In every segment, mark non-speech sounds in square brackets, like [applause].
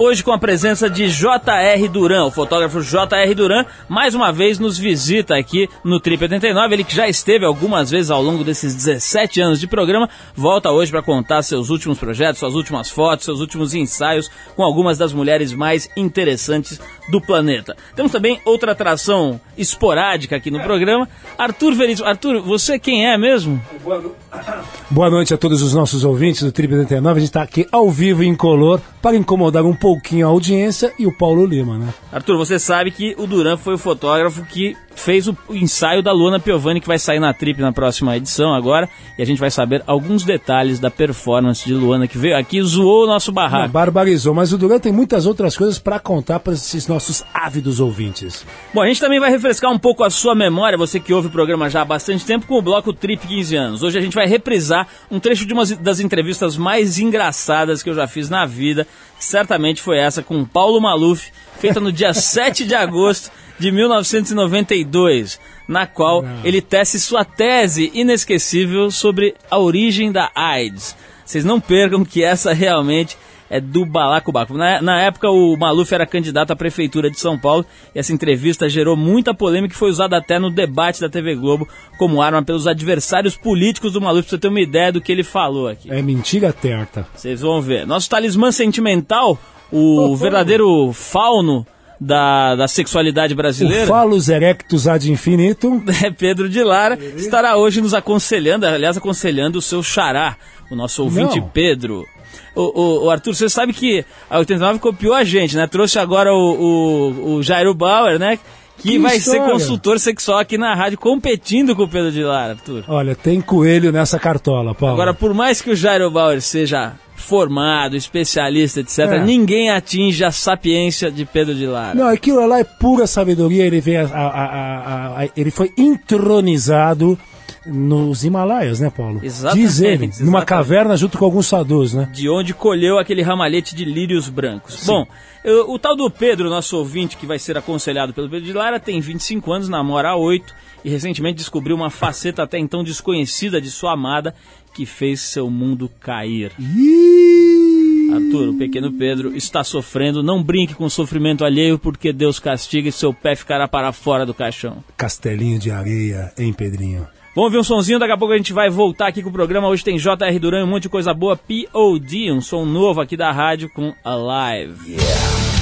Hoje com a presença de J.R. Duran, o fotógrafo J.R. Duran, mais uma vez nos visita aqui no Trip 89. Ele que já esteve algumas vezes ao longo desses 17 anos de programa, volta hoje para contar seus últimos projetos, suas últimas fotos, seus últimos ensaios com algumas das mulheres mais interessantes do planeta. Temos também outra atração esporádica aqui no programa, Arthur Veríssimo. Arthur, você quem é mesmo? Boa noite a todos os nossos ouvintes do Trip 89. A gente está aqui ao vivo em color para incomodar um pouquinho a audiência e o Paulo Lima, né? Arthur, você sabe que o Duran foi o fotógrafo que fez o ensaio da Luana Piovani, que vai sair na Trip na próxima edição agora, e a gente vai saber alguns detalhes da performance de Luana, que veio aqui e zoou o nosso barraco. Não, barbarizou, mas o Duran tem muitas outras coisas para contar para esses nossos ávidos ouvintes. Bom, a gente também vai refrescar um pouco a sua memória, você que ouve o programa já há bastante tempo, com o bloco Trip 15 anos. Hoje a gente vai reprisar um trecho de uma das entrevistas mais engraçadas que eu já fiz na vida, certamente foi essa com Paulo Maluf, feita no dia [laughs] 7 de agosto de 1992, na qual Não. ele tece sua tese inesquecível sobre a origem da AIDS. Vocês não percam que essa realmente é do balacobaco. Na, na época, o Maluf era candidato à prefeitura de São Paulo e essa entrevista gerou muita polêmica e foi usada até no debate da TV Globo como arma pelos adversários políticos do Maluf, pra você ter uma ideia do que ele falou aqui. É mentira terta. Vocês vão ver. Nosso talismã sentimental, o verdadeiro fauno da, da sexualidade brasileira. O Falus Erectus ad infinitum. [laughs] É Pedro de Lara, estará hoje nos aconselhando, aliás, aconselhando o seu xará, o nosso ouvinte Não. Pedro. O, o, o, Arthur, você sabe que a 89 copiou a gente, né? Trouxe agora o, o, Jairo Bauer, né? Que, que vai história. ser consultor sexual aqui na rádio, competindo com o Pedro de Lara, Arthur. Olha, tem coelho nessa cartola, Paulo. Agora, por mais que o Jairo Bauer seja formado, especialista, etc., é. ninguém atinge a sapiência de Pedro de Lara. Não, aquilo lá é pura sabedoria, ele, veio a, a, a, ele foi entronizado nos Himalaias, né, Paulo? Exatamente. Diz ele, exatamente. numa caverna junto com alguns sadus, né? De onde colheu aquele ramalhete de lírios brancos. Sim. Bom, eu, o tal do Pedro, nosso ouvinte, que vai ser aconselhado pelo Pedro de Lara, tem 25 anos, namora há 8 e recentemente descobriu uma faceta até então desconhecida de sua amada que fez seu mundo cair. Arthur, o pequeno Pedro está sofrendo. Não brinque com o sofrimento alheio, porque Deus castiga e seu pé ficará para fora do caixão. Castelinho de areia, hein, Pedrinho? Vamos ver um sonzinho, daqui a pouco a gente vai voltar aqui com o programa. Hoje tem JR Duran um monte de coisa boa. POD, um som novo aqui da rádio com Alive. Yeah.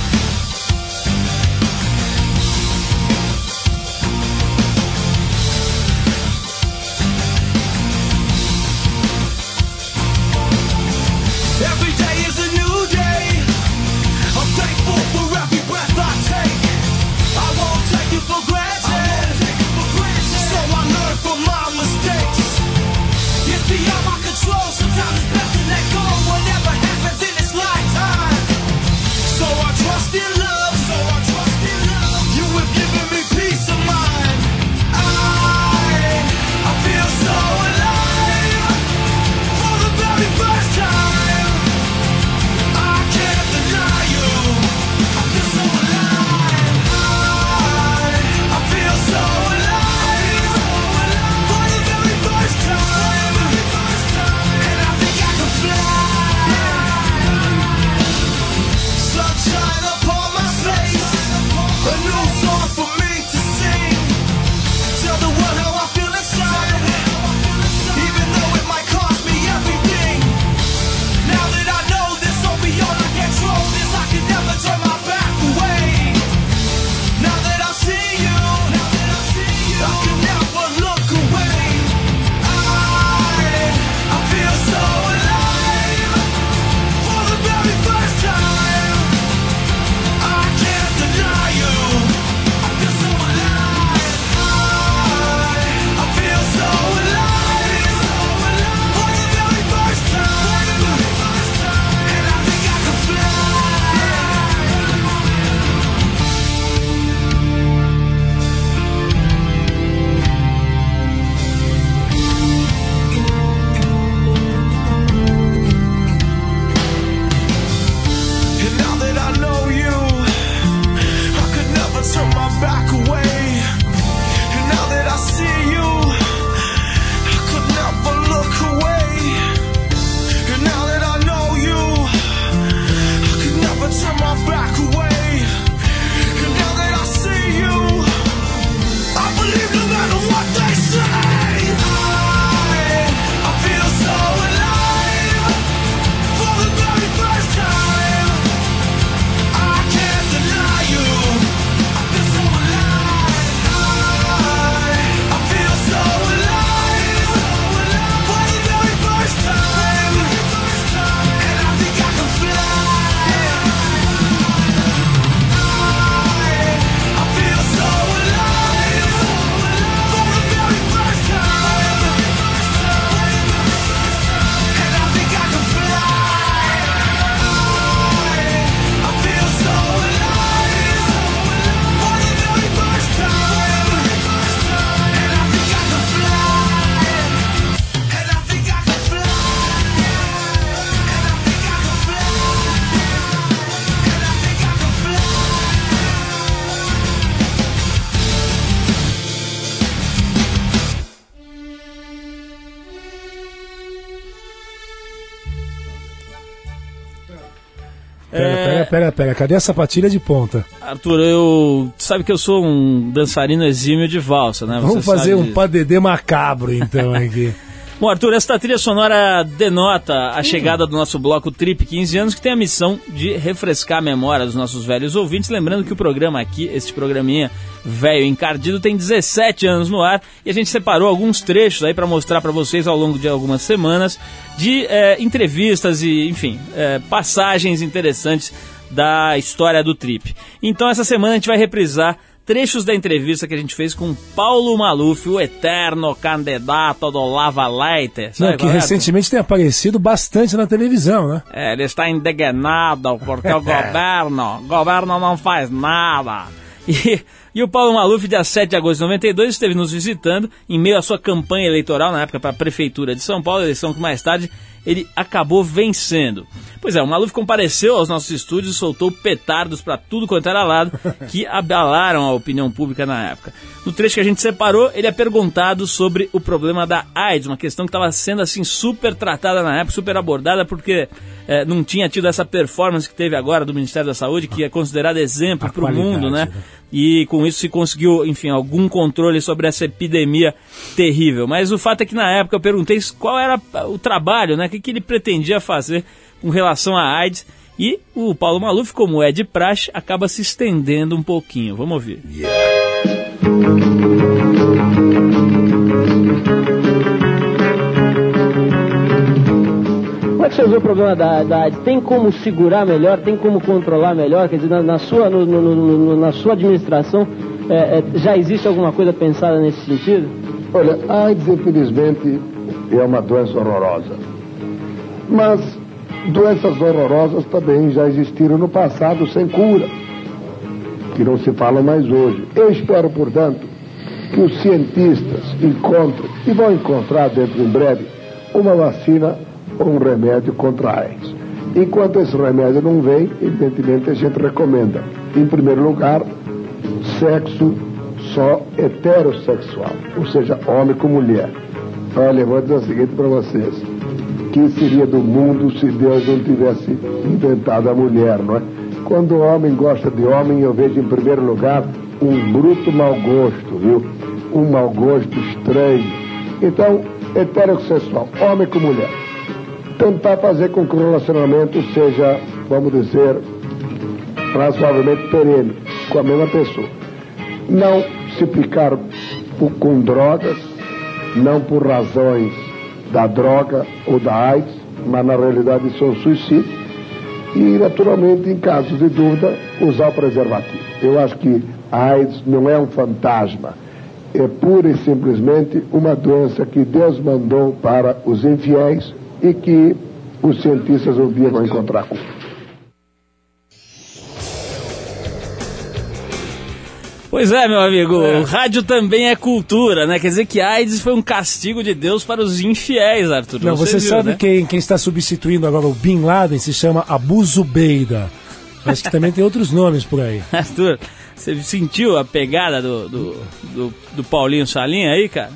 Pera, pera, pera, pera, cadê a sapatilha de ponta? Arthur, eu. Sabe que eu sou um dançarino exímio de valsa, né? Você Vamos fazer sabe um padedê macabro, então, aqui. [laughs] Bom, Arthur, esta trilha sonora denota a chegada do nosso bloco Trip 15 anos, que tem a missão de refrescar a memória dos nossos velhos ouvintes. Lembrando que o programa aqui, este programinha velho encardido, tem 17 anos no ar e a gente separou alguns trechos aí para mostrar para vocês ao longo de algumas semanas de eh, entrevistas e, enfim, eh, passagens interessantes da história do Trip. Então, essa semana a gente vai reprisar trechos da entrevista que a gente fez com Paulo Maluf, o eterno candidato do Lava Leite. Não, que recentemente tem aparecido bastante na televisão, né? É, ele está indignado porque o [laughs] governo, governo não faz nada. E, e o Paulo Maluf, dia 7 de agosto de 92, esteve nos visitando em meio à sua campanha eleitoral, na época para a Prefeitura de São Paulo, eleição que mais tarde ele acabou vencendo. Pois é, o Maluf compareceu aos nossos estúdios e soltou petardos para tudo quanto era lado [laughs] que abalaram a opinião pública na época. No trecho que a gente separou, ele é perguntado sobre o problema da AIDS, uma questão que estava sendo assim super tratada na época, super abordada, porque eh, não tinha tido essa performance que teve agora do Ministério da Saúde, que é considerada exemplo para o mundo, né? né? E com isso se conseguiu, enfim, algum controle sobre essa epidemia terrível. Mas o fato é que na época eu perguntei qual era o trabalho, né? O que, que ele pretendia fazer com relação à AIDS. E o Paulo Maluf, como é de praxe, acaba se estendendo um pouquinho. Vamos ouvir. Como é que você vê o problema da, da AIDS? Tem como segurar melhor? Tem como controlar melhor? Quer dizer, na, na sua, no- no- no- na sua administração, é, é, já existe alguma coisa pensada nesse sentido? Olha, a AIDS, infelizmente, é uma doença horrorosa. Mas doenças horrorosas também já existiram no passado sem cura, que não se fala mais hoje. Eu espero, portanto, que os cientistas encontrem, e vão encontrar dentro em breve, uma vacina um remédio contra a AIDS. Enquanto esse remédio não vem, evidentemente a gente recomenda, em primeiro lugar, sexo só heterossexual, ou seja, homem com mulher. Olha, vou dizer o seguinte para vocês: que seria do mundo se Deus não tivesse inventado a mulher, não é? Quando o homem gosta de homem, eu vejo em primeiro lugar um bruto mau gosto, viu? Um mau gosto estranho. Então, heterossexual, homem com mulher. Tentar fazer com que o relacionamento seja, vamos dizer, razoavelmente perene com a mesma pessoa. Não se picar por- com drogas, não por razões da droga ou da AIDS, mas na realidade isso é um suicídio. E, naturalmente, em casos de dúvida, usar o preservativo. Eu acho que a AIDS não é um fantasma, é pura e simplesmente uma doença que Deus mandou para os infiéis e que os cientistas um dia vão encontrar cura. Pois é, meu amigo, o rádio também é cultura, né? Quer dizer que AIDS foi um castigo de Deus para os infiéis, Arthur. Não, você, viu, sabe né? quem, quem está substituindo agora o Bin Laden se chama Abu Zubeida. Acho que também tem outros nomes por aí. [laughs] Arthur, você sentiu a pegada do, do, do, do Paulinho Salinha aí, cara?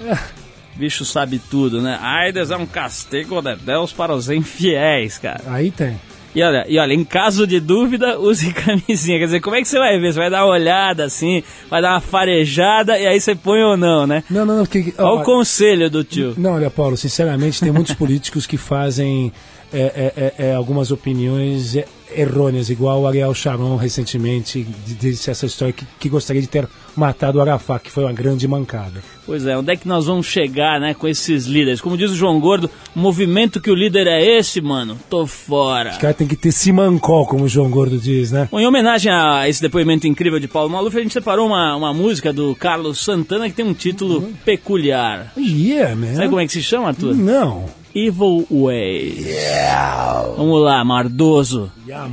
[laughs] Bicho sabe tudo, né? AIDS é um castigo de Deus para os infiéis, cara. Aí tem. E olha, e olha, em caso de dúvida, use [laughs] camisinha. Quer dizer, como é que você vai ver? Você vai dar uma olhada assim, vai dar uma farejada e aí você põe ou não, né? Não, não, não. Que, Olha o conselho do tio. Não, olha, Paulo, sinceramente, tem muitos [laughs] políticos que fazem é, é, é, é, algumas opiniões é, errôneas, igual o Ariel Sharon recentemente disse essa história que, que gostaria de ter matado o Arafat, que foi uma grande mancada. Pois é, onde é que nós vamos chegar, né, com esses líderes? Como diz o João Gordo, o movimento que o líder é esse, mano, tô fora. Os caras têm que ter simancó, como o João Gordo diz, né? Bom, em homenagem a esse depoimento incrível de Paulo Maluf, a gente separou uma, uma música do Carlos Santana que tem um título peculiar. Yeah, man. Sabe como é que se chama, Arthur? Não. Evil Ways. Vamos lá, Mardoso. Yeah.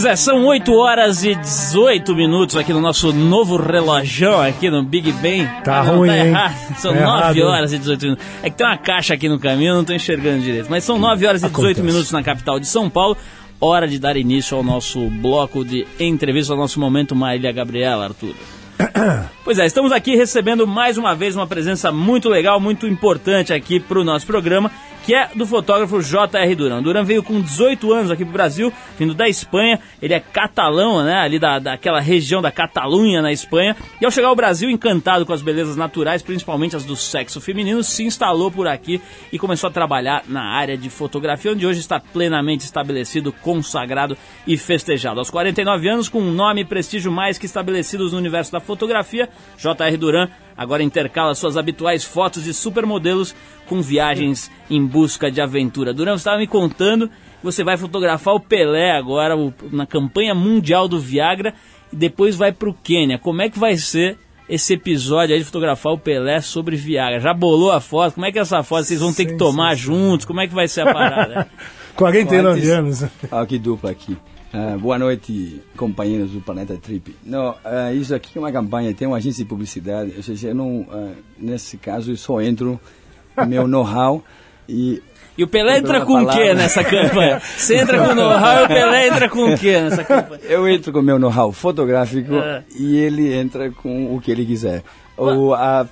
Pois é, são 8 horas e 18 minutos aqui no nosso novo relojão aqui no Big Ben. Tá Ah, não, ruim, tá hein? São Tá 9 errado. horas e 18 minutos. É que tem uma caixa aqui no caminho, eu não tô enxergando direito. Mas são 9 horas e 18 Acontece. minutos na capital de São Paulo. Hora de dar início ao nosso bloco de entrevista, ao nosso momento Marília Gabriela, Arthur. [coughs] Pois é, estamos aqui recebendo mais uma vez uma presença muito legal, muito importante aqui para o nosso programa, que é do fotógrafo J.R. Duran. Duran veio com 18 anos aqui para o Brasil, vindo da Espanha. Ele é catalão, né? Ali da, daquela região da Catalunha, na Espanha. E ao chegar ao Brasil, encantado com as belezas naturais, principalmente as do sexo feminino, se instalou por aqui e começou a trabalhar na área de fotografia, onde hoje está plenamente estabelecido, consagrado e festejado. Aos 49 anos, com um nome e prestígio mais que estabelecidos no universo da fotografia, J.R. Duran agora intercala suas habituais fotos de supermodelos com viagens em busca de aventura. Duran, você estava me contando que você vai fotografar o Pelé agora o- na campanha mundial do Viagra e depois vai para o Quênia. Como é que vai ser esse episódio aí de fotografar o Pelé sobre Viagra? Já bolou a foto? Como é que é essa foto? Vocês vão ter que tomar juntos? Como é que vai ser a parada? [laughs] 49 Antes- anos. Ah, que dupla aqui. Ah, boa noite, companheiros do Planeta Trip. Não, ah, isso aqui é uma campanha, tem uma agência de publicidade, ou seja, eu não, ah, nesse caso eu só entro no meu know-how e E o Pelé entra com o quê nessa campanha? Você entra com o know-how e o Pelé entra com o quê nessa campanha? eu entro com o meu know-how fotográfico e ele entra com o que ele quiser. Ou a,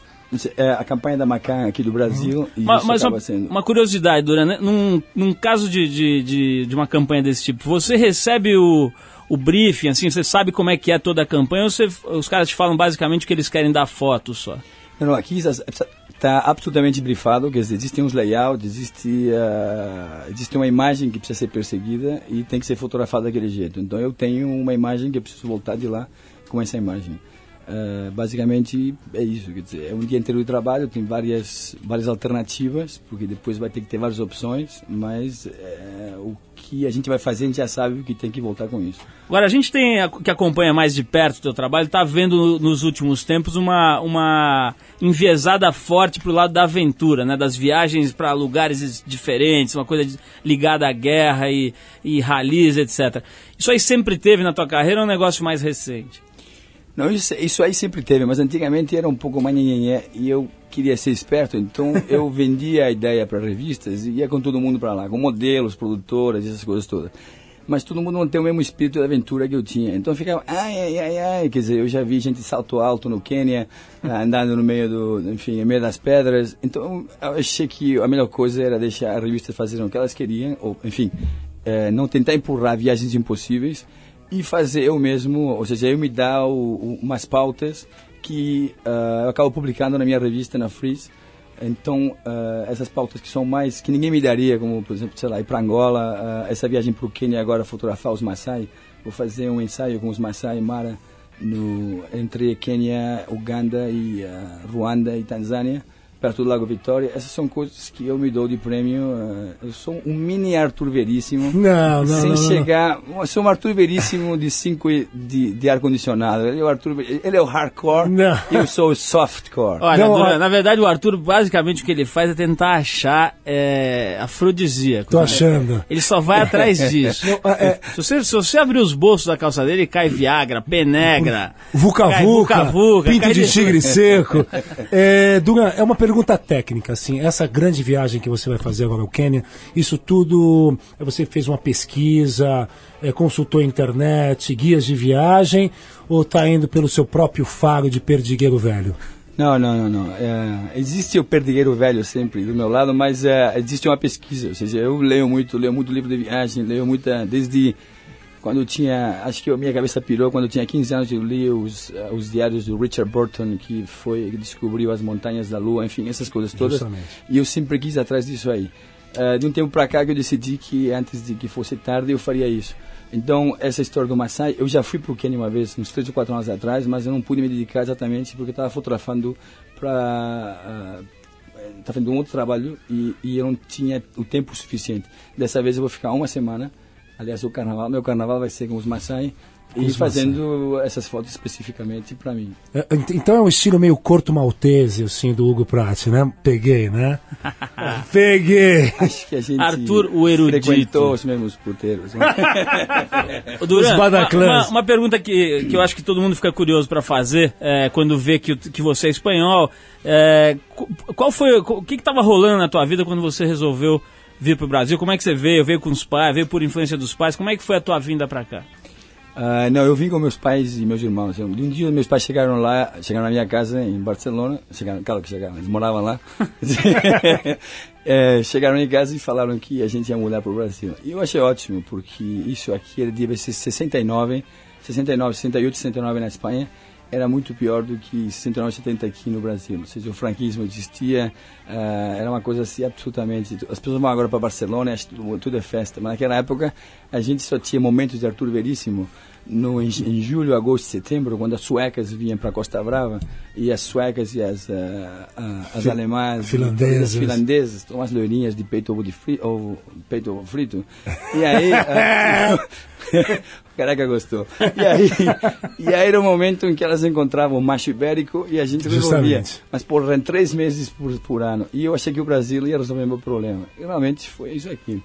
é, a campanha da Macan aqui do Brasil, isso Mas, acaba uma, sendo... uma curiosidade, Duran, né? num, num caso de, de, de, de uma campanha desse tipo, você recebe o, o briefing, assim, você sabe como é que é toda a campanha ou você, os caras te falam basicamente que eles querem dar foto só? Não, aqui está absolutamente brifado, quer dizer, existem uns layouts, existe, ah, existe uma imagem que precisa ser perseguida e tem que ser fotografada daquele jeito. Então eu tenho uma imagem que eu preciso voltar de lá com essa imagem. Ah, basicamente é isso, quer dizer, é um dia inteiro de trabalho, tem várias, várias alternativas, porque depois vai ter que ter várias opções, mas eh, o que a gente vai fazer, a gente já sabe que tem que voltar com isso. Agora, a gente tem, que acompanha mais de perto o teu trabalho, está vendo no- nos últimos tempos uma, uma enviesada forte pro lado da aventura, né? Das viagens para lugares es- diferentes, uma coisa ligada à guerra e, e ralis, etc. Isso aí sempre teve na tua carreira ou é um negócio mais recente? Não, isso, isso aí sempre teve, mas antigamente era um pouco mais nhenhenhé e eu queria ser esperto, então [laughs] eu vendia a ideia para revistas e ia com todo mundo para lá, com modelos, produtoras, essas coisas todas. Mas todo mundo não tem o mesmo espírito de aventura que eu tinha. Então eu ficava, ai, ai, ai, ai. Quer dizer, eu já vi gente salto alto no Quênia, ah, andando no meio do, enfim, no meio das pedras. Então eu achei que a melhor coisa era deixar a revista fazer o que elas queriam, ou, enfim, eh, não tentar empurrar viagens impossíveis e fazer eu mesmo, ou seja, eu me dar o, o, umas pautas que ah, eu acabo publicando na minha revista, na Freeze. Então, ah, essas pautas que são mais, que ninguém me daria, como, por exemplo, sei lá, ir para Angola, ah, essa viagem para o Quênia agora, fotografar os Maasai, vou fazer um ensaio com os Maasai Mara no, entre Quênia, Uganda e Ruanda e Tanzânia, perto do Lago Vitória. Essas são coisas que eu me dou de prêmio. ah, eu sou um mini Arthur Veríssimo. Não, não, Sem não, não. chegar. Eu sou um Arthur Veríssimo de 5 de, de ar-condicionado. Ele, é o Arthur, ele é o hardcore Não. e eu sou o softcore. Olha, Não, ó- na verdade o Arthur, basicamente o que ele faz é tentar achar é, afrodisíaco. Tô né? achando. Ele só vai atrás [laughs] disso. é- se, você, se você abrir os bolsos da calça dele, cai Viagra, Penegra. Vuca cai Vuca, Vuca-Vuca, pinto de de- tigre seco. [laughs] É, é uma pergunta técnica, assim, essa grande viagem que você vai fazer agora ao Quênia, isso tudo, é, você fez uma pesquisa, é, consultou a internet, guias de viagem, ou está indo pelo seu próprio faro de perdigueiro velho? Não, não, não, não. É, existe o perdigueiro velho sempre do meu lado, mas é, existe uma pesquisa. Ou seja, eu leio muito, leio muito livro de viagem, leio muita. Desde quando eu tinha. Acho que a minha cabeça pirou, quando eu tinha 15 anos, eu li os, eh, os diários do Richard Burton, que foi que descobriu as montanhas da Lua, enfim, essas coisas todas. Justamente. E eu sempre quis atrás disso aí. Eh, de um tempo para cá que eu decidi que antes de que fosse tarde eu faria isso. Então, essa história do Maasai, eu já fui para o Quênia uma vez, uns 3 ou 4 anos atrás, mas eu não pude me dedicar exatamente porque estava fotografando para. Estava fazendo um outro trabalho e, e eu não tinha o tempo suficiente. Dessa vez eu vou ficar uma semana. Aliás, o carnaval, meu carnaval vai ser com os Maasai, E os fazendo essas fotos especificamente para mim. É, ent- Então é um estilo meio corto maltese, assim, do Hugo Pratt, né? Peguei, né? [laughs] Peguei! Acho que a gente Arthur, o erudito. frequentou os mesmos puteiros. né? [laughs] Duran, uma, uma pergunta que, que eu acho que todo mundo fica curioso para fazer é, quando vê que, que você é espanhol. É, qu- qual foi o que estava rolando na tua vida quando você resolveu vir para o Brasil? Como é que você veio? Veio com os pais? Veio por influência dos pais? Como é que foi a tua vinda para cá? Ah, não, eu vim com meus pais e meus irmãos. Um dia meus pais chegaram lá, chegaram na minha casa em Barcelona, chegaram, claro que chegaram, eles moravam lá. Eh, [laughs] [laughs] chegaram em casa e falaram que a gente ia mudar para o Brasil. E eu achei ótimo, porque isso aqui devia ser 69, 69, 68, 69 na Espanha. Era muito pior do que 69, 70 aqui no Brasil. Ou seja, o franquismo existia, ah, era uma coisa assim absolutamente. As pessoas vão agora para Barcelona, tudo é festa. Mas naquela época a gente só tinha momentos de Arthur Veríssimo no, em, em julho, agosto, setembro, quando as suecas vinham para Costa Brava e as suecas e as, ah, ah, as Fi- alemãs, finlandesas. as finlandesas, as loirinhas de peito ovo, de fri, ovo, peito ovo frito. E [laughs] aí, [laughs] o careca gostou. E aí, e aí era o momento em que elas encontravam o macho ibérico e a gente resolvia. Justamente. Mas porra, em três meses por, por ano. E eu achei que o Brasil ia resolver meu problema. E realmente foi isso aqui.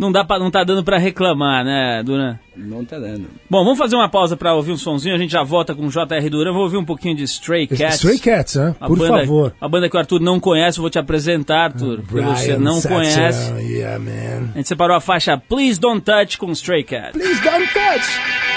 Não dá pra, não tá dando para reclamar, né, Duran? Não tá dando. Bom, vamos fazer uma pausa para ouvir um sonzinho. A gente já volta com o JR Duran. Vou ouvir um pouquinho de Stray Cats. Stray Cats, né? A Por banda, favor. A banda que o Arthur não conhece, eu vou te apresentar, Arthur. porque você Brian não Setzer, conhece. Yeah, man. A gente separou a faixa Please Don't Touch com Stray Cat. Please don't touch!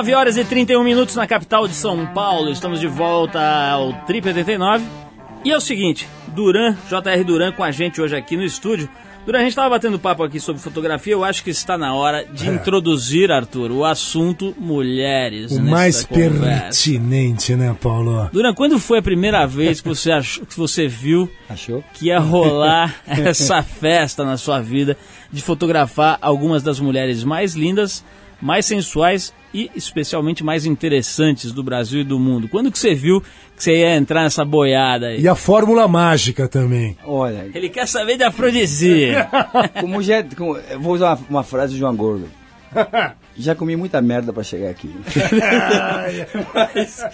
Nove horas e 31 minutos na capital de São Paulo. Estamos de volta ao Trip 89. E é o seguinte, Duran, JR Duran com a gente hoje aqui no estúdio. Durante a gente estava batendo papo aqui sobre fotografia, eu acho que está na hora de introduzir, Arthur, o assunto mulheres. É. O nessa mais conversa. pertinente, né, Paulo? Duran, quando foi a primeira vez que você, achou, que você viu Achou? que ia rolar [laughs] essa festa na sua vida de fotografar algumas das mulheres mais lindas, mais sensuais e especialmente mais interessantes do Brasil e do mundo? Quando que você viu que você ia entrar nessa boiada aí? E a fórmula mágica também. Olha, Ele quer saber de afrodisia. [laughs] como já, como- eu vou usar uma, uma frase do João Gordo. [laughs] Já comi muita merda pra chegar aqui. [laughs] mas,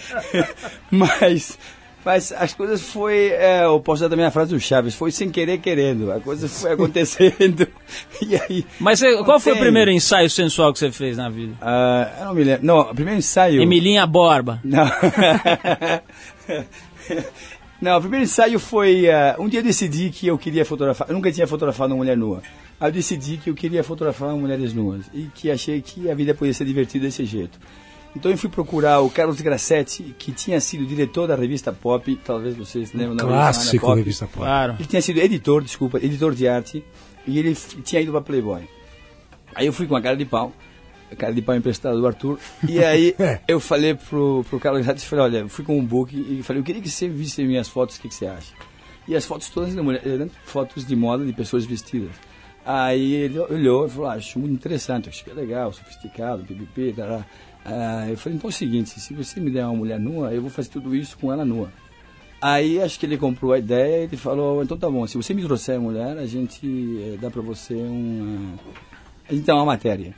mas, mas as coisas foi, é, eu posso usar também a frase do Chaves, foi sem querer querendo. A coisa foi acontecendo. [laughs] e aí, Mas você- qual foi o primeiro ensaio sensual que você fez na vida? ah, eu não me lembro. Não, o primeiro ensaio. Emilinha Borba. Não. [laughs] Não, o primeiro ensaio foi. ah, um dia eu decidi que eu queria fotografar. Eu nunca tinha fotografado uma mulher nua. Aí eu decidi que eu queria fotografar mulheres nuas. E que achei que a vida podia ser divertida desse jeito. Então eu fui procurar o Carlos Grassetti, que tinha sido diretor da revista Pop. Talvez vocês lembram da Clássico Pop. revista Pop. Claro. Ele tinha sido editor, desculpa, editor de arte. E ele tinha ido para Playboy. Aí eu fui com a cara de pau, a cara de pau emprestada do Arthur. E aí [laughs] É. eu falei pro, pro Carlos Grassetti, falei, olha, eu fui com um book e falei, eu queria que você visse minhas fotos, o que, que você acha? E as fotos todas de mulher, eram fotos de moda de pessoas vestidas. Aí ele olhou e falou, ah, acho muito interessante, acho que é legal, sofisticado, pipipi, tará. Ah, eu falei, então é o seguinte, se você me der uma mulher nua, eu vou fazer tudo isso com ela nua. Aí acho que ele comprou a ideia e falou, então tá bom, se você me trouxer mulher, a gente eh, dá pra você uma... A gente dá uma matéria.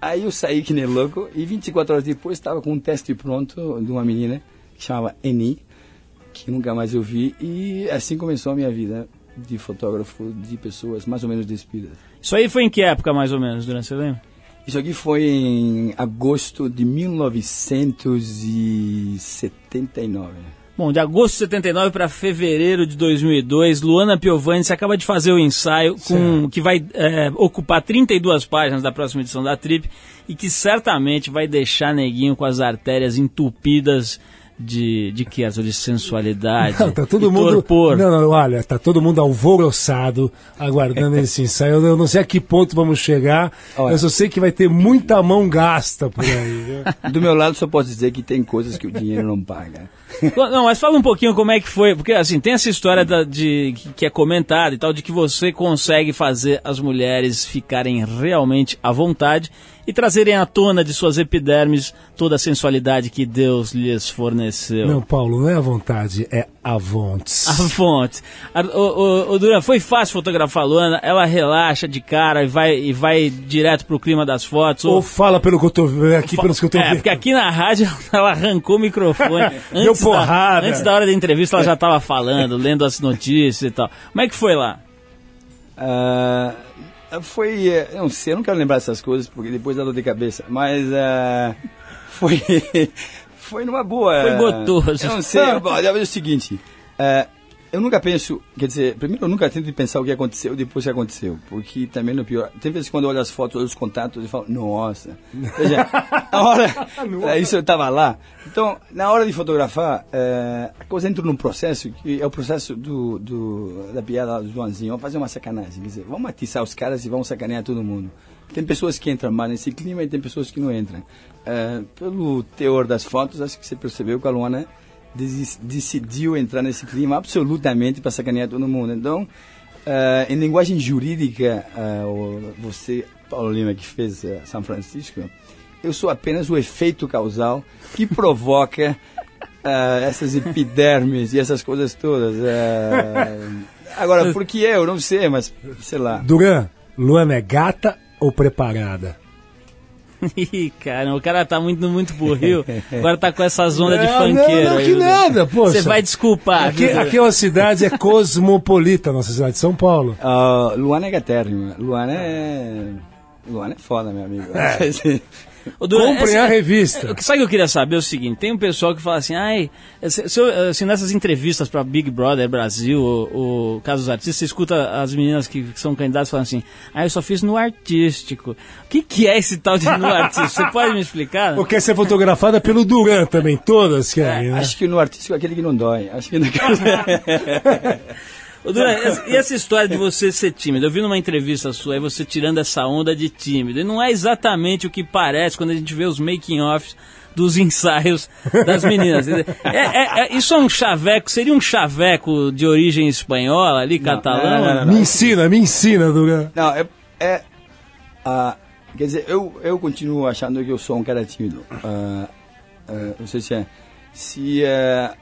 Aí eu saí que nem louco e 24 horas depois estava com um teste pronto de uma menina que chamava Eni, que nunca mais eu vi e assim começou a minha vida de fotógrafo de pessoas mais ou menos despidas. Isso aí foi em que época, mais ou menos, Duran, você lembra? Isso aqui foi em agosto de 1979. Bom, de agosto de 79 para fevereiro de 2002, Luana Piovani, você acaba de fazer o ensaio com que vai é, ocupar 32 páginas da próxima edição da Trip e que certamente vai deixar neguinho com as artérias entupidas de, de que, Arthur? De sensualidade. Não, tá todo e mundo. torpor. Não, não, olha, tá todo mundo alvoroçado, aguardando esse [laughs] ensaio. Eu não sei a que ponto vamos chegar. Olha. Eu só sei que vai ter muita mão gasta por aí. viu? Do meu lado só posso dizer que tem coisas que o dinheiro não paga. Não, mas fala um pouquinho como é que foi, porque assim, tem essa história da- de, que é comentada e tal, de que você consegue fazer as mulheres ficarem realmente à vontade e trazerem à tona de suas epidermes toda a sensualidade que Deus lhes forneceu. Não, Paulo, não é a vontade, é a vontes. A fonte. A- O, o, o Duran, foi fácil fotografar a Luana, ela relaxa de cara e vai, e vai direto pro clima das fotos. Ou fala pelo que eu tô vendo aqui, pelos que eu tô É, vendo. porque aqui na rádio [laughs] ela arrancou o microfone. [laughs] Deu Antes porrada. Da, antes da hora da entrevista ela já estava falando, lendo as notícias e tal. Como é que foi lá? Ah, foi, eh, eu não sei, eu não quero lembrar dessas coisas porque depois dá dor de cabeça, mas ah, [laughs] foi, foi numa boa. Foi gostoso. Eu não sei, [laughs] é o seguinte, eu nunca penso, quer dizer, primeiro eu nunca tento pensar o que aconteceu depois que aconteceu, porque também no pior, tem vezes quando eu olho as fotos, olho os contatos e falo, nossa, Veja, na hora, [laughs] é, isso eu estava lá, então na hora de fotografar, eh, a coisa entra num processo que é o processo do, do da piada do Joãozinho, vamos fazer uma sacanagem, quer dizer, vamos atiçar os caras e vamos sacanear todo mundo. Tem pessoas que entram mais nesse clima e tem pessoas que não entram. Eh, pelo teor das fotos, acho que você percebeu que a Luana decidiu entrar nesse clima absolutamente para sacanear todo mundo. Então, eh, em linguagem jurídica, o- você, Paulo Lima, que fez eh, São Francisco, eu sou apenas o efeito causal que provoca [laughs] essas epidermes e essas coisas todas. agora, [laughs] por que eu? Não sei, mas sei lá. Duran, Luana é gata ou preparada? [laughs] Ih, cara, o cara tá muito, muito Rio, agora tá com essas ondas de Não, funkeiro. não, não, que nada, poxa. Você vai desculpar. Aqui, viu? é uma cidade, é cosmopolita, a nossa cidade de São Paulo. Ah, Luana é gatérrima. Luana é. Luana é foda, meu amigo. Duran, [laughs] Comprem a revista. O que sabe o que eu queria saber é o seguinte: tem um pessoal que fala assim, ai, se, se assim, nessas entrevistas pra Big Brother Brasil, ou, ou casos artistas, você escuta as meninas que, que são candidatas falando assim, ah, eu só fiz no artístico. O que, que é esse tal de no artístico? Você pode me explicar? Ou quer ser fotografada pelo Duran também, todas querem, né? Acho que no artístico é aquele que não dói. Acho que no [laughs] [laughs] [laughs] Ô, Duran, [laughs] essa- e essa história de você ser tímido? Eu vi numa entrevista sua aí você tirando essa onda de tímido. E não é exatamente o que parece quando a gente vê os making-offs dos [laughs] ensaios das meninas. É- é- é- isso é um chaveco, seria um chaveco de origem espanhola ali, não, não, não, Me ensina, me ensina, Duran. Não, é. é ah, quer dizer, eu, eu continuo achando que eu sou um cara tímido. Ah, ah, não sei se é. Se. ah,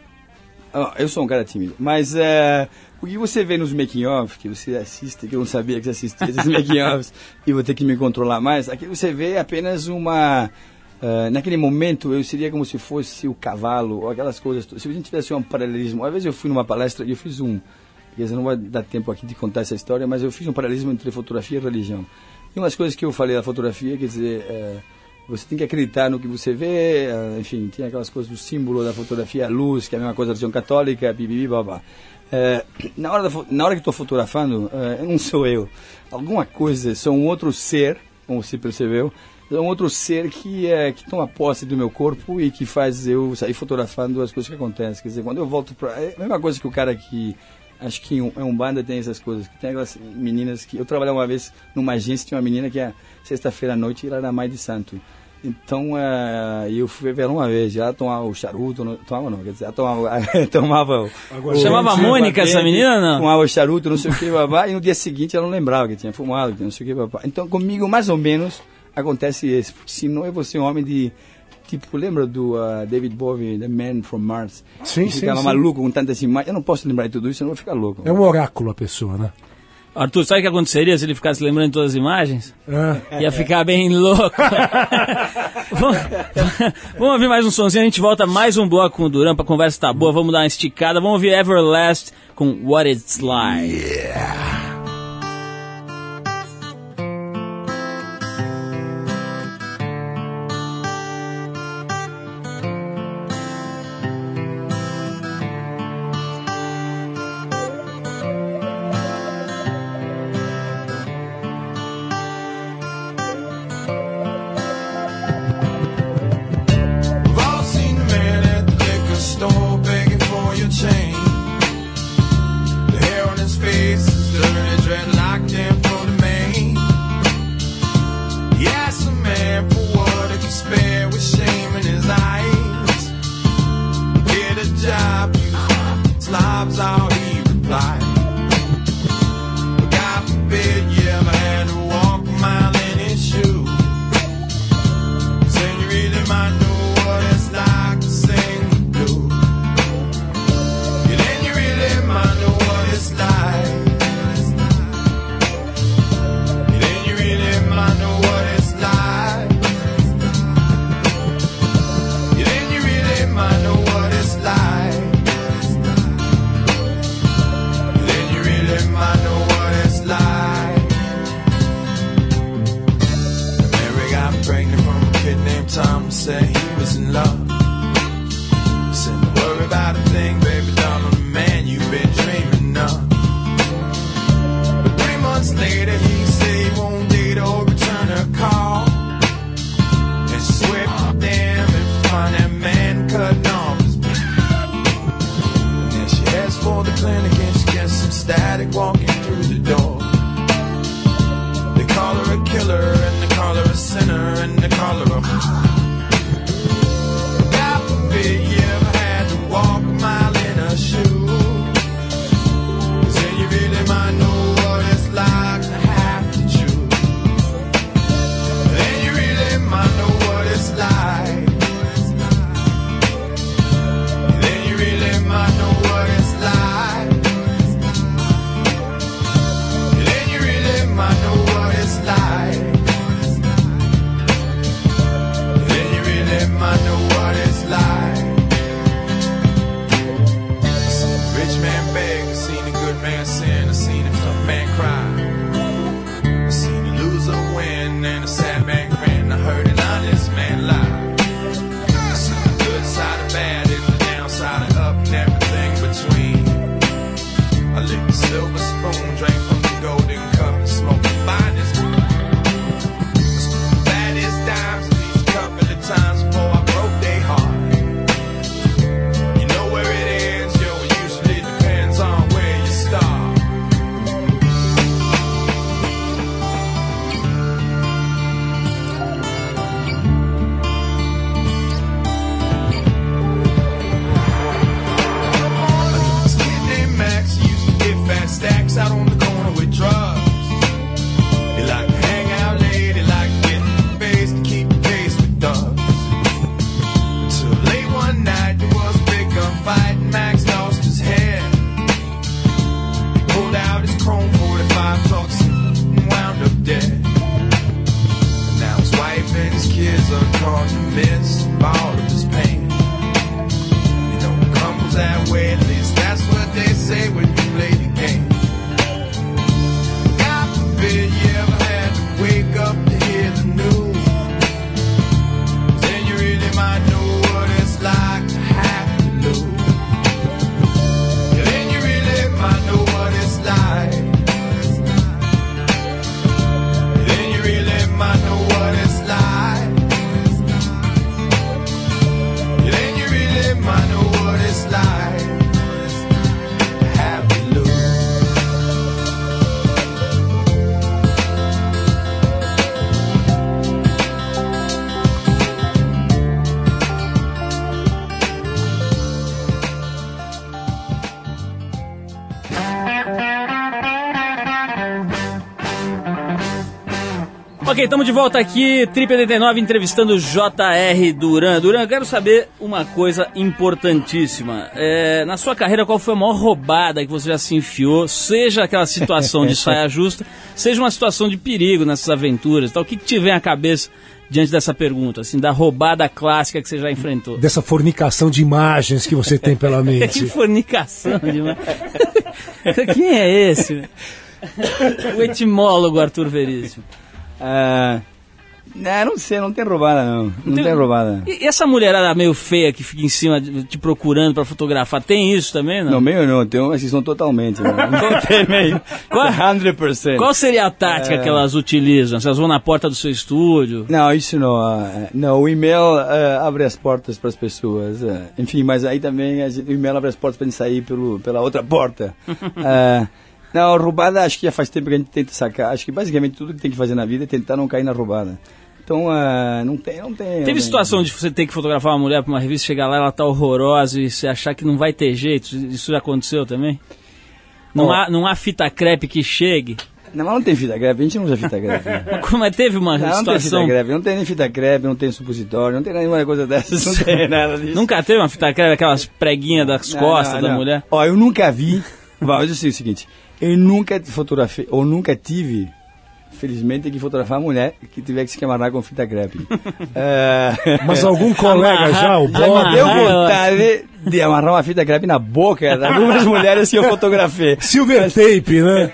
ah, eu sou um cara tímido. Mas ah, o que você vê nos making-off, que você assiste, que eu não sabia que você assistia esses making-offs, [laughs] e vou ter que me controlar mais, aqui você vê apenas uma. ah, naquele momento eu seria como se fosse o cavalo, ou aquelas coisas. Se a gente tivesse um paralelismo. Às vezes eu fui numa palestra e eu fiz um. Quer dizer, não vai dar tempo aqui de contar essa história, mas eu fiz um paralelismo entre fotografia e religião. E umas coisas que eu falei da fotografia, quer dizer, é, você tem que acreditar no que você vê, é, enfim, tem aquelas coisas do símbolo da fotografia, a luz, que é a mesma coisa da religião católica, bibibi, babá. É, na, hora da na hora que estou fotografando, é, não sou eu. Alguma coisa, sou um outro ser, como você percebeu, um outro ser que, é, que toma posse do meu corpo e que faz eu sair fotografando as coisas que acontecem. Quer dizer, quando eu volto para. É a mesma coisa que o cara que. Acho que um, é um banda tem essas coisas. Tem aquelas meninas que. Eu trabalhava uma vez numa agência, tinha uma menina que é sexta-feira à noite ela era mãe de santo. Então, é, eu fui ver ela uma vez, ela tomava o charuto, não, tomava não, quer dizer, ela tomava, [laughs] tomava o- Chamava o- Mônica essa menina, não? Fumava o charuto, não sei o que, babá, e no dia seguinte ela não lembrava que tinha fumado, que não sei o que, babá. Então, comigo, mais ou menos, acontece isso, porque senão eu vou ser um homem de, tipo, lembra do ah, David Bowie, The Man from Mars? Sim, sim, Ficava sim. maluco com tantas imagens, eu não posso lembrar de tudo isso, senão eu vou ficar louco. É um oráculo a pessoa, né? Arthur, sabe o que aconteceria se ele ficasse lembrando de todas as imagens? Ah, Ia ficar bem louco. [laughs] vamos, vamos ouvir mais um sonzinho, a gente volta mais um bloco com o Duran, pra conversa tá boa, vamos dar uma esticada, vamos ouvir Everlast com What It's Like. We've Ok, estamos de volta aqui, Trip 89, entrevistando J.R. Duran. Duran, eu quero saber uma coisa importantíssima. É, na sua carreira, qual foi a maior roubada que você já se enfiou? Seja aquela situação de saia [laughs] justa, seja uma situação de perigo nessas aventuras. Tal. O que, que te vem à cabeça diante dessa pergunta, assim, da roubada clássica que você já enfrentou? Dessa fornicação de imagens que você tem pela [laughs] que mente. fornicação demais. [laughs] Quem é esse? O etimólogo Arthur Veríssimo. Ah, não, não sei, não tem roubada não. Não tem, roubada. E essa mulherada meio feia que fica em cima de- te procurando pra fotografar, tem isso também, não? No meio não, tem uma exceção totalmente. Né? [laughs] Não tem meio. Qual- 100%. Qual seria a tática que elas utilizam? Se elas vão na porta do seu estúdio? Não, isso não. ah, Não, o e-mail ah, abre as portas para as pessoas. ah. Enfim, mas aí também gente- o e-mail abre as portas para gente sair pelo, pela outra porta. Ah, [laughs] não, roubada acho que já faz tempo que a gente tenta sacar. Acho que basicamente tudo que tem que fazer na vida é tentar não cair na roubada. Então, ah, não tem, não tem. Teve situação de você ter que fotografar uma mulher pra uma revista, chegar lá, ela tá horrorosa e você achar que não vai ter jeito? Isso já aconteceu também? Não, há, não há fita crepe que chegue? Não, mas não tem fita greve, a gente não usa fita greve. Mas [laughs] como é, teve uma Não, não tem fita situação... greve, não tem nem fita greve, não tem supositório, não tem nenhuma coisa dessas, não tem nada disso. Nunca teve uma fita crepe, aquelas preguinhas das Não, costas não, da não. mulher? Ó, eu nunca vi. Vai, eu sei o seguinte: eu nunca fotografei, ou nunca tive, felizmente, que fotografar uma mulher que tiver que se amarrar com fita crepe. é... [laughs] Mas algum [laughs] colega já, o. Bob, Deu eu vontade de amarrar uma fita crepe na boca de algumas [laughs] mulheres que eu fotografei. Silver Tape, né?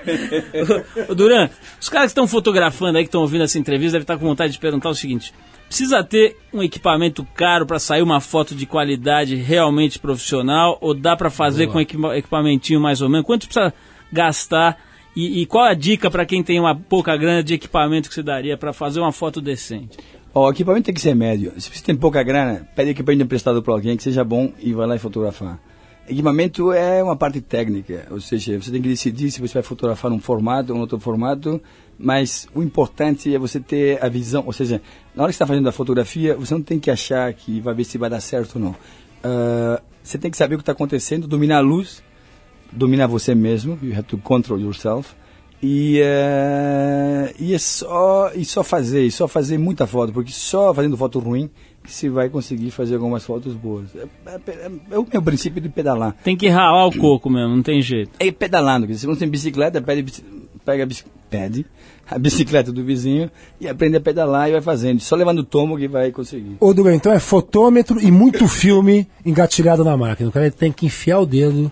Ô, Duran, os caras que estão fotografando aí, que estão ouvindo essa entrevista, devem estar com vontade de perguntar o seguinte: precisa ter um equipamento caro para sair uma foto de qualidade realmente profissional ou dá para fazer com equipa equipamentinho mais ou menos? Quanto precisa gastar? E, e qual a dica para quem tem uma pouca grana de equipamento que você daria para fazer uma foto decente? O equipamento tem que ser médio. Se você tem pouca grana, pede equipamento emprestado para alguém que seja bom e vai lá e fotografar. Equipamento é uma parte técnica, ou seja, você tem que decidir se você vai fotografar num formato ou em outro formato, mas o importante é você ter a visão, ou seja, na hora que você está fazendo a fotografia, você não tem que achar que vai ver se vai dar certo ou não. Ah, você tem que saber o que está acontecendo, dominar a luz, dominar você mesmo, you have to control yourself. E, eh, e é só e só fazer, e só fazer muita foto, porque só fazendo foto ruim que se vai conseguir fazer algumas fotos boas. É, é- é o meu princípio de pedalar. Tem que ralar o coco mesmo, não tem jeito. É pedalando, se você tem bicicleta, pede, pega a, bici- pede a bicicleta do vizinho e aprende a pedalar e vai fazendo. Só levando tombo que vai conseguir. Ô, Dugan, então é fotômetro e muito filme engatilhado na máquina. O cara tem que enfiar o dedo.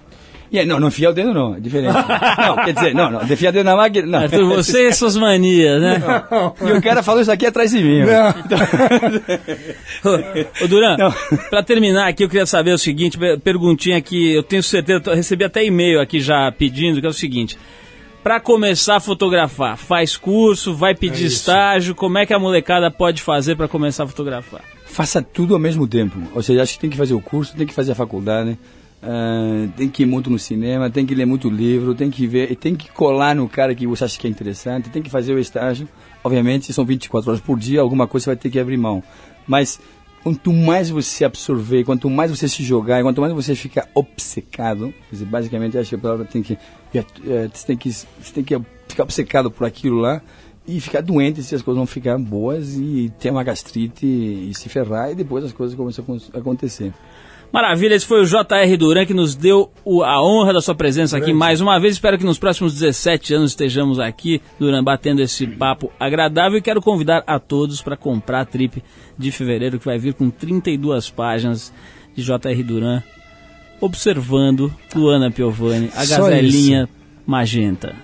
E é, não, não enfiar o dedo não, é diferente. [laughs] não, quer dizer, não, não, enfiar o dedo na máquina, não. Arthur, você e suas manias, né? E o cara falou isso aqui atrás de mim. ó. [laughs] Ô Duran, Não. pra terminar aqui, eu queria saber o seguinte, per- perguntinha que eu tenho certeza, eu recebi até e-mail aqui já pedindo, que é o seguinte. Pra começar a fotografar, faz curso, vai pedir estágio, como é que a molecada pode fazer pra começar a fotografar? Faça tudo ao mesmo tempo. Ou seja, acho que tem que fazer o curso, tem que fazer a faculdade, ah, tem que ir muito no cinema, tem que ler muito livro, tem que ver, tem que colar no cara que você acha que é interessante, tem que fazer o estágio. Obviamente, são 24 horas por dia, alguma coisa você vai ter que abrir mão. Mas quanto mais você absorver, quanto mais você se jogar, quanto mais você ficar obcecado, basicamente acho que a palavra tem que, é, é, você tem que, você tem que ficar obcecado por aquilo lá e ficar doente se as coisas não ficarem boas e ter uma gastrite e se ferrar e depois as coisas começam a acon- acontecer. Maravilha, esse foi o JR Duran que nos deu o- a honra da sua presença aqui mais uma vez. Espero que nos próximos 17 anos estejamos aqui, Duran, batendo esse papo agradável. E quero convidar a todos para comprar a trip de fevereiro, que vai vir com 32 páginas de JR Duran, observando Luana Piovani, a Só gazelinha magenta.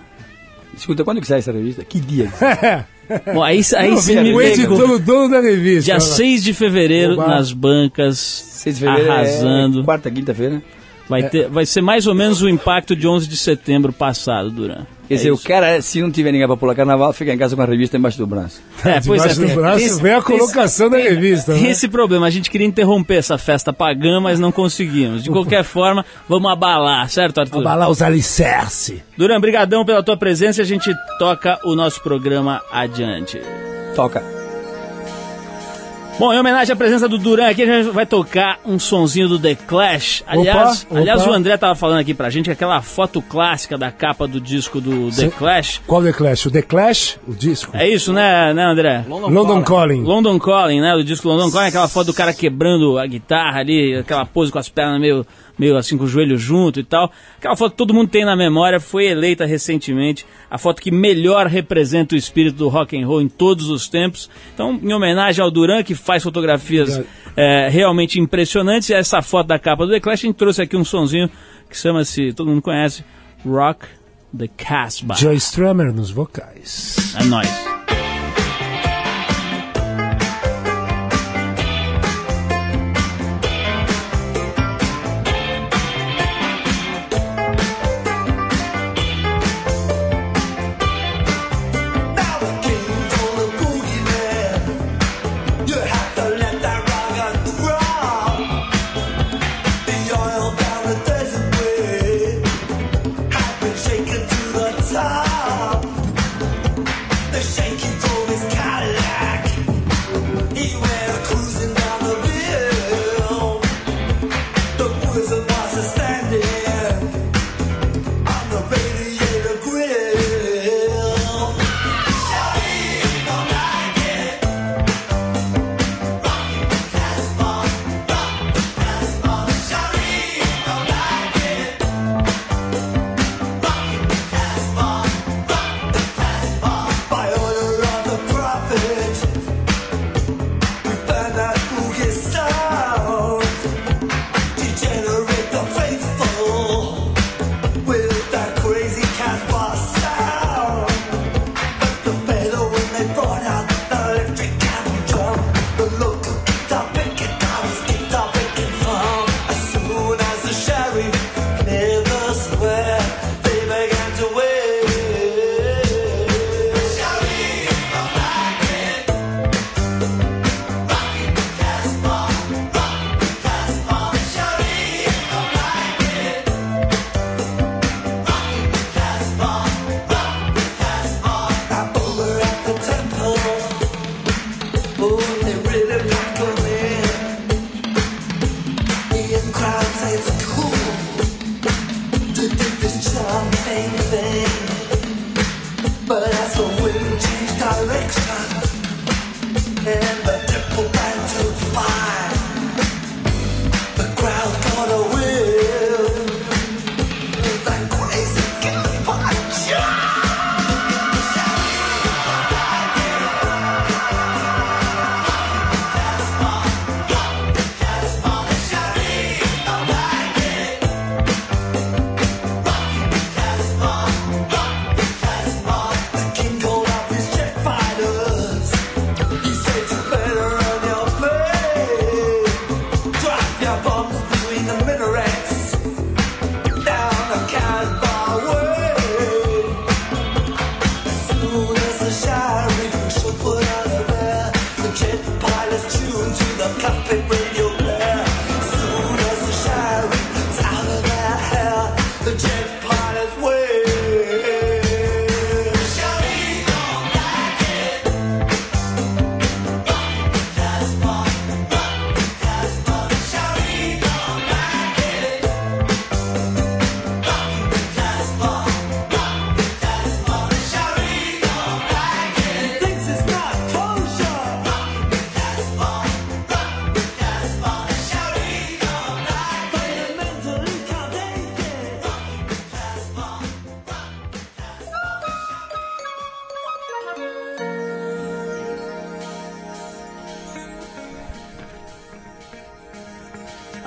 Escuta, quando que sai essa revista? Que dia? [laughs] Bom, aí, aí sim me o editor, o dono da revista. Dia Olha lá. 6 de fevereiro, Oba. nas bancas, 6 de fevereiro arrasando. é quarta, quinta-feira. Vai, ter, vai ser mais ou menos o impacto de 11 de setembro passado, Duran. Quer dizer, o cara, se não tiver ninguém para pular carnaval, fica em casa com a revista embaixo do braço. É, pois é, Debaixo do tem- braço esse- vem a esse- colocação da revista, Tem né? esse problema, a gente queria interromper essa festa pagã, mas não conseguimos. De qualquer [laughs] forma, vamos abalar, certo, Arthur? Abalar os alicerce. Duran, brigadão pela tua presença e a gente toca o nosso programa adiante. Toca. Bom, em homenagem à presença do Duran aqui, a gente vai tocar um sonzinho do The Clash. Aliás, Opa, aliás opa. o André tava falando aqui pra gente que aquela foto clássica da capa do disco do The Sim. Clash. Qual The Clash? O The Clash, o disco? É isso, né, né André? London Calling. London Calling, né? O disco London Calling, aquela foto do cara quebrando a guitarra ali, aquela pose com as pernas meio, meio assim com o joelho junto e tal. Aquela foto que todo mundo tem na memória, foi eleita recentemente a foto que melhor representa o espírito do rock and roll em todos os tempos. Então, em homenagem ao Duran, que faz fotografias é, realmente impressionantes, essa foto da capa do The Clash, a gente trouxe aqui um sonzinho que chama-se, todo mundo conhece, Rock the Casbah. Joy Strummer nos vocais. É nóis.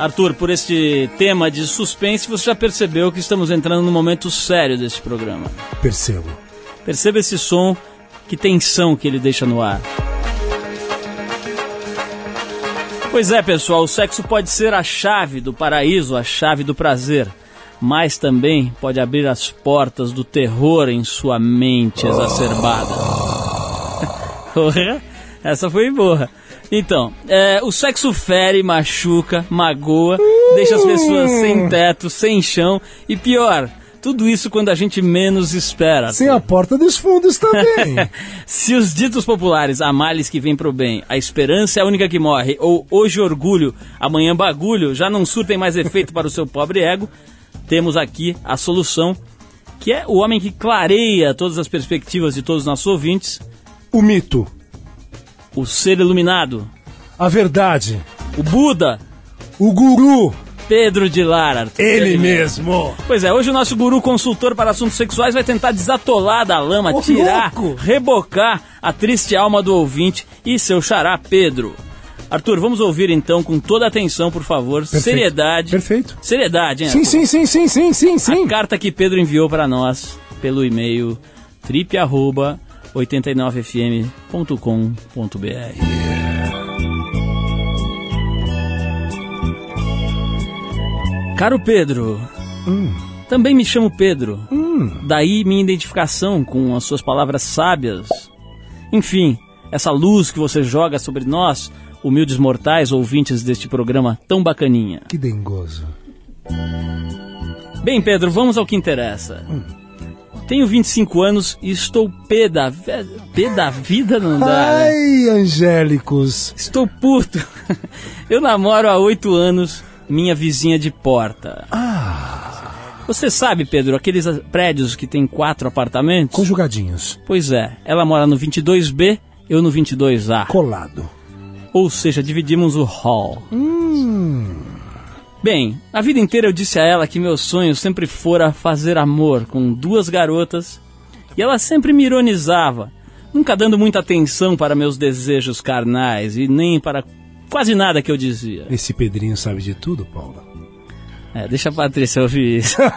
Arthur, por este tema de suspense, você já percebeu que estamos entrando no momento sério desse programa. Percebo. Perceba esse som, que tensão que ele deixa no ar. Pois é, pessoal, o sexo pode ser a chave do paraíso, a chave do prazer, mas também pode abrir as portas do terror em sua mente exacerbada. [laughs] Essa foi boa. Então, é, o sexo fere, machuca, magoa, deixa as pessoas sem teto, sem chão e pior, Tudo isso quando a gente menos espera. Sem a porta dos fundos também. [laughs] Se os ditos populares, há males que vêm pro bem, a esperança é a única que morre, ou hoje orgulho, amanhã bagulho, já não surtem mais efeito para o seu pobre ego, temos aqui a solução, que é o homem que clareia todas as perspectivas de todos os nossos ouvintes, o mito, o ser iluminado, a verdade, o Buda, o guru, Pedro de Lara. ele mesmo. Pois é, hoje o nosso guru consultor para assuntos sexuais vai tentar desatolar da lama, Ô, tirar, louco! rebocar a triste alma do ouvinte e seu xará Pedro. Arthur, vamos ouvir então com toda atenção, por favor. Perfeito. Seriedade. Perfeito. Seriedade, hein? Sim, Arthur? sim, sim, sim, sim, sim, sim. A carta que Pedro enviou para nós pelo e-mail trip@89fm.com.br. Caro Pedro, também me chamo Pedro. Daí minha identificação com as suas palavras sábias. Enfim, essa luz que você joga sobre nós, humildes mortais ouvintes deste programa tão bacaninha. Que dengoso. Bem, Pedro, vamos ao que interessa. Tenho 25 anos e estou pé da, pé da vida, não dá, né? Ai, angélicos. Estou puto. [laughs] Eu namoro há oito anos minha vizinha de porta. Você sabe, Pedro, aqueles ah, prédios que tem quatro apartamentos? Conjugadinhos. Pois é, ela mora no 22B, eu no 22A. Colado. Ou seja, dividimos o hall. Bem, a vida inteira eu disse a ela que meu sonho sempre fora fazer amor com duas garotas e ela sempre me ironizava, nunca dando muita atenção para meus desejos carnais e nem para quase nada que eu dizia. Esse Pedrinho sabe de tudo, Paulo. É, deixa a Patrícia ouvir isso. [laughs]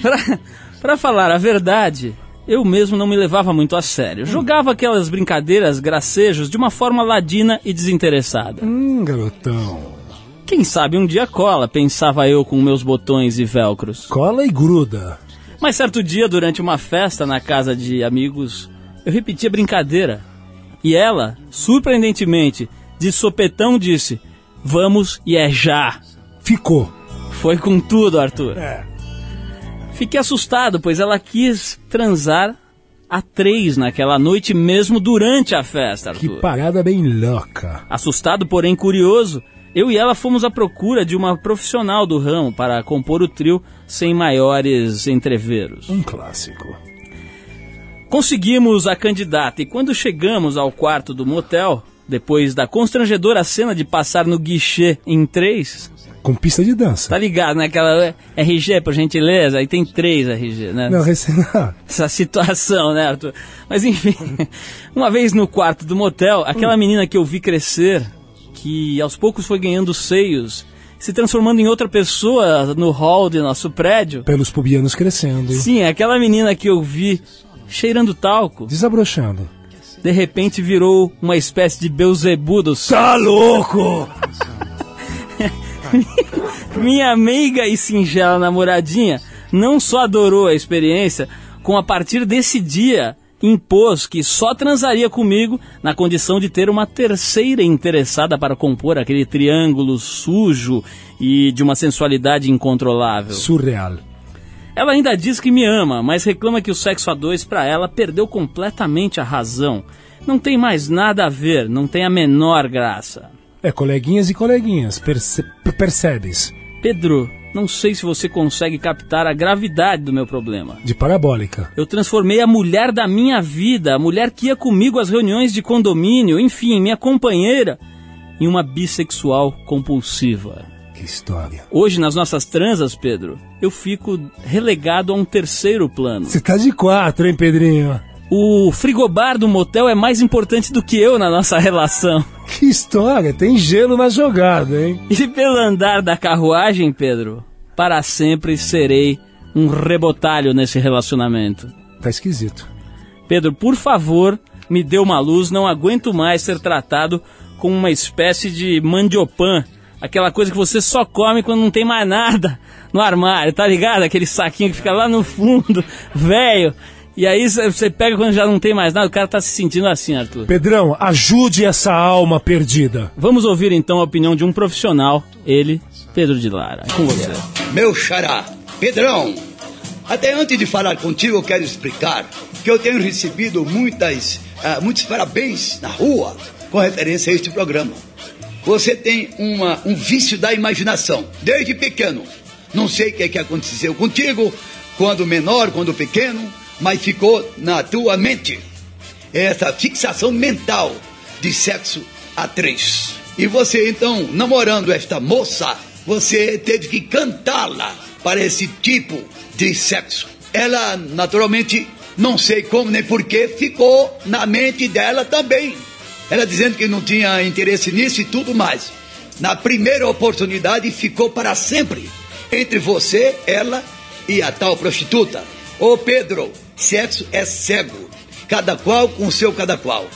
pra, pra falar a verdade, eu mesmo não me levava muito a sério. Jogava aquelas brincadeiras, gracejos, de uma forma ladina e desinteressada. Hum, garotão. Quem sabe um dia cola, pensava eu com meus botões e velcros. Cola e gruda. Mas certo dia, durante uma festa na casa de amigos, eu repeti a brincadeira. E ela, surpreendentemente, de sopetão disse: Vamos e é já. Ficou. Foi com tudo, Arthur. É. Fiquei assustado, pois ela quis transar a três naquela noite mesmo durante a festa, Que Arthur. parada bem louca. Assustado, porém curioso, eu e ela fomos à procura de uma profissional do ramo para compor o trio sem maiores entreveros. Um clássico. Conseguimos a candidata e quando chegamos ao quarto do motel, depois da constrangedora cena de passar no guichê em três, Com pista de dança. tá ligado, né? Aquela RG, por gentileza, aí tem três RG, né? Não, recém... essa situação, né, Arthur? Mas enfim, [laughs] uma vez no quarto do motel, aquela menina que eu vi crescer, que aos poucos foi ganhando seios, se transformando em outra pessoa no hall de nosso prédio. Pelos pubianos crescendo. Sim, aquela menina que eu vi cheirando talco, Desabrochando. de repente virou uma espécie de Beuzebu do. Tá louco! [laughs] Minha meiga e singela namoradinha não só adorou a experiência, como a partir desse dia impôs que só transaria comigo na condição de ter uma terceira interessada para compor aquele triângulo sujo e de uma sensualidade incontrolável. Surreal. Ela ainda diz que me ama, mas reclama que o sexo a dois para ela perdeu completamente a razão. Não tem mais nada a ver, não tem a menor graça. É, coleguinhas e coleguinhas, perce percebes? Pedro, não sei se você consegue captar a gravidade do meu problema. De parabólica. Eu transformei a mulher da minha vida, a mulher que ia comigo às reuniões de condomínio, enfim, minha companheira, em uma bissexual compulsiva. Que história. Hoje, nas nossas transas, Pedro, eu fico relegado a um terceiro plano. Você tá de quatro, hein, Pedrinho? O frigobar do motel é mais importante do que eu na nossa relação. [laughs] Que história, tem gelo na jogada, hein? E pelo andar da carruagem, Pedro, para sempre serei um rebotalho nesse relacionamento. Tá esquisito. Pedro, por favor, me dê uma luz, não aguento mais ser tratado como uma espécie de mandiopan. Aquela coisa que você só come quando não tem mais nada no armário, tá ligado? Aquele saquinho que fica lá no fundo, [laughs] velho. E aí você pega quando já não tem mais nada, o cara tá se sentindo assim, Arthur. Pedrão, ajude essa alma perdida. Vamos ouvir então a opinião de um profissional, ele, Pedro de Lara. É com você. Meu xará, Pedrão, Até antes de falar contigo, eu quero explicar que eu tenho recebido muitas, ah, muitos parabéns na rua com referência a este programa. Você tem uma, um vício da imaginação, desde pequeno. Não sei o que, é que aconteceu contigo, quando menor, quando pequeno, mas ficou na tua mente essa fixação mental de sexo a três. E você então, namorando esta moça, você teve que cantá-la para esse tipo de sexo. Ela, naturalmente, não sei como nem porquê, ficou na mente dela também. Ela dizendo que não tinha interesse nisso e tudo mais. Na primeira oportunidade, ficou para sempre entre você, ela e a tal prostituta. Ô Pedro, sexo é cego, cada qual com seu cada qual.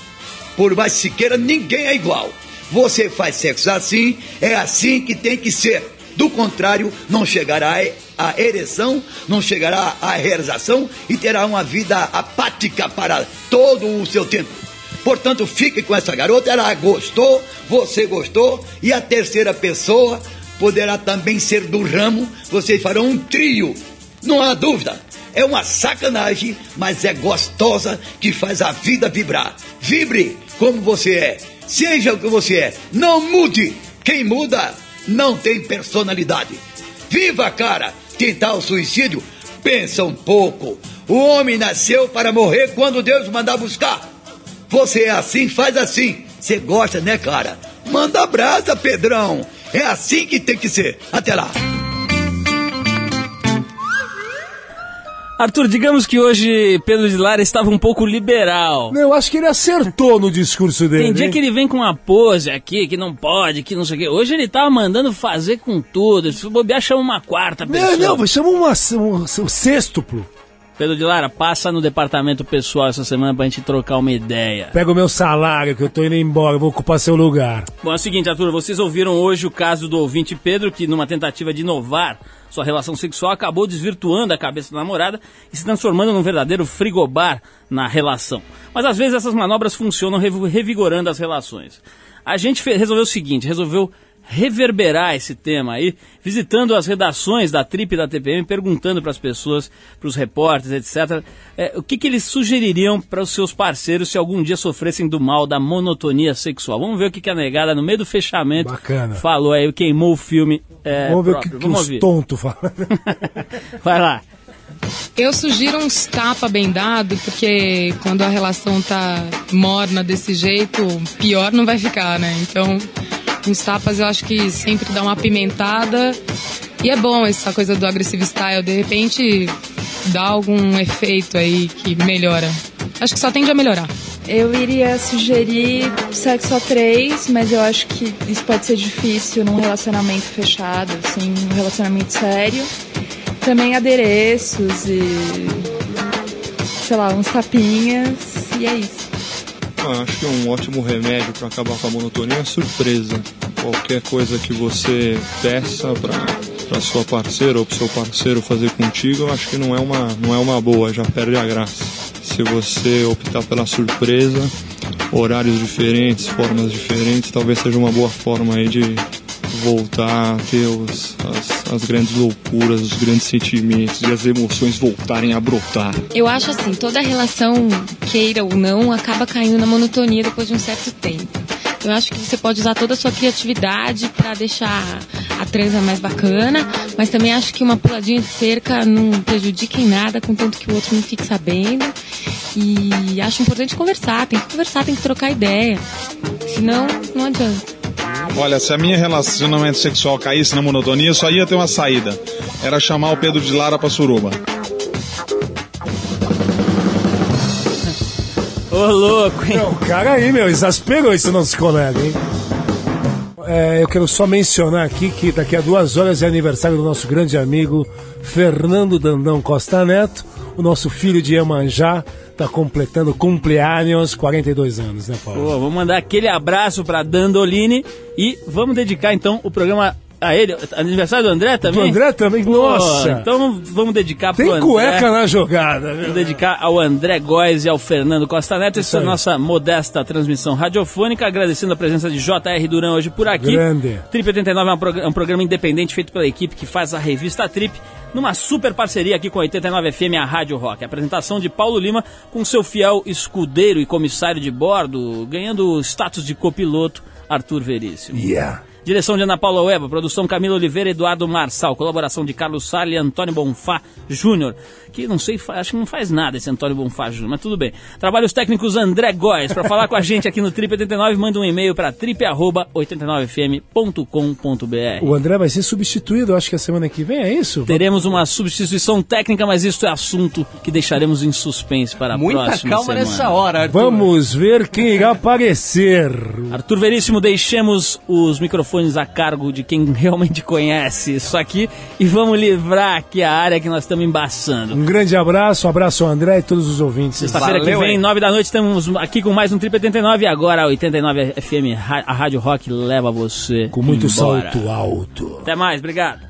Por mais que se queira, ninguém é igual. Você faz sexo assim, é assim que tem que ser. Do contrário, não chegará a ereção, não chegará a realização e terá uma vida apática para todo o seu tempo. Portanto, fique com essa garota, ela gostou, você gostou, e a terceira pessoa poderá também ser do ramo, vocês farão um trio, não há dúvida. É uma sacanagem, mas é gostosa que faz a vida vibrar. Vibre como você é, seja o que você é, não mude. Quem muda não tem personalidade. Viva, cara! Tentar o suicídio? Pensa um pouco. O homem nasceu para morrer quando Deus mandar buscar. Você é assim, faz assim. Você gosta, né, cara? Manda brasa, Pedrão. É assim que tem que ser. Até lá. Arthur, digamos que hoje Pedro de Lara estava um pouco liberal. Eu acho que ele acertou no discurso dele. Tem dia hein? que ele vem com uma pose aqui, que não pode, que não sei o quê. Hoje ele tava mandando fazer com tudo. Se bobear, chama uma quarta pessoa. Não, não, chama uma, um, um sextuplo. Pedro de Lara, passa no departamento pessoal essa semana pra gente trocar uma ideia. Pega o meu salário que eu tô indo embora, eu vou ocupar seu lugar. Bom, é o seguinte, Arthur, vocês ouviram hoje o caso do ouvinte Pedro, que numa tentativa de inovar sua relação sexual acabou desvirtuando a cabeça da namorada e se transformando num verdadeiro frigobar na relação. Mas às vezes essas manobras funcionam rev- revigorando as relações. A gente resolveu o seguinte, resolveu reverberar esse tema aí, visitando as redações da Trip e da TPM, perguntando para as pessoas, para os repórteres, etc., é, o que, que eles sugeririam para os seus parceiros se algum dia sofressem do mal da monotonia sexual. Vamos ver o que, que a negada, no meio do fechamento, Bacana. falou aí, queimou o filme. é, Vamos ver o próprio. que, que Vamos os ouvir. tontos falam. [laughs] Vai lá. Eu sugiro uns tapa bem dado, porque quando a relação tá morna desse jeito, pior não vai ficar, né? Então, uns tapas eu acho que sempre dá uma apimentada. E é bom essa coisa do agressivo style, de repente dá algum efeito aí que melhora. Acho que só tende a melhorar. Eu iria sugerir sexo a três, mas eu acho que isso pode ser difícil num relacionamento fechado, assim, num relacionamento sério. Também adereços e. sei lá, uns tapinhas, e é isso. Ah, acho que um ótimo remédio para acabar com a monotonia é a surpresa. Qualquer coisa que você peça para sua parceira ou para seu parceiro fazer contigo, eu acho que não é uma não é uma boa, já perde a graça. Se você optar pela surpresa, horários diferentes, formas diferentes, talvez seja uma boa forma aí de voltar a ter os, as, as grandes loucuras, os grandes sentimentos e as emoções voltarem a brotar. Eu acho assim, toda relação, queira ou não, acaba caindo na monotonia depois de um certo tempo. Eu acho que você pode usar toda a sua criatividade para deixar a transa mais bacana, mas também acho que uma puladinha de cerca não prejudica em nada, contanto que o outro não fique sabendo. E acho importante conversar, tem que conversar, tem que trocar ideia. Senão, não adianta. Olha, se a minha relacionamento sexual caísse na monotonia, só ia ter uma saída. Era chamar o Pedro de Lara pra suruba. Ô, louco, hein? Não, cara aí, meu, exasperou esse nosso colega, hein? É, eu quero só mencionar aqui que daqui a duas horas é aniversário do nosso grande amigo Fernando Dandão Costa Neto, o nosso filho de Iemanjá, tá completando cumpleaños, 42 anos, né, Paulo? Pô, vou mandar aquele abraço pra Dandolini e vamos dedicar então o programa A ele, aniversário do André também? Do André também? Nossa. Então vamos dedicar pro Tem André. cueca na jogada. Vamos dedicar ao André Góes e ao Fernando Costa Neto. Essa é a nossa modesta transmissão radiofônica. Agradecendo a presença de J.R. Duran hoje por aqui. Grande. Trip 89 é um, prog- é um programa independente feito pela equipe que faz a revista Trip, numa super parceria aqui com a 89 FM, a Rádio Rock. A apresentação de Paulo Lima com seu fiel escudeiro e comissário de bordo, ganhando o status de copiloto, Arthur Veríssimo. Yeah. Direção de Ana Paula Weba, produção Camila Oliveira e Eduardo Marçal, colaboração de Carlos Sala e Antônio Bonfá Júnior, que não sei, acho que não faz nada esse Antônio Bonfá Júnior, mas tudo bem. Trabalhos técnicos André Góes, para falar com a gente aqui no Trip 89, manda um e-mail para trip@89fm.com.br. O André vai ser substituído, acho que a semana que vem, é isso? Teremos uma substituição técnica, mas isso é assunto que deixaremos em suspense para a Muita próxima calma semana. nessa hora, Arthur. Vamos ver quem irá aparecer. Arthur Veríssimo, deixemos os microfones a cargo de quem [laughs] realmente conhece isso aqui e vamos livrar aqui a área que nós estamos embaçando. Um grande abraço, um abraço ao André e todos os ouvintes. Sexta-feira que vem, hein? 9 da noite, estamos aqui com mais um Trip 89 e agora a 89 FM, a Rádio Rock leva você Com muito embora. salto alto. Até mais, obrigado.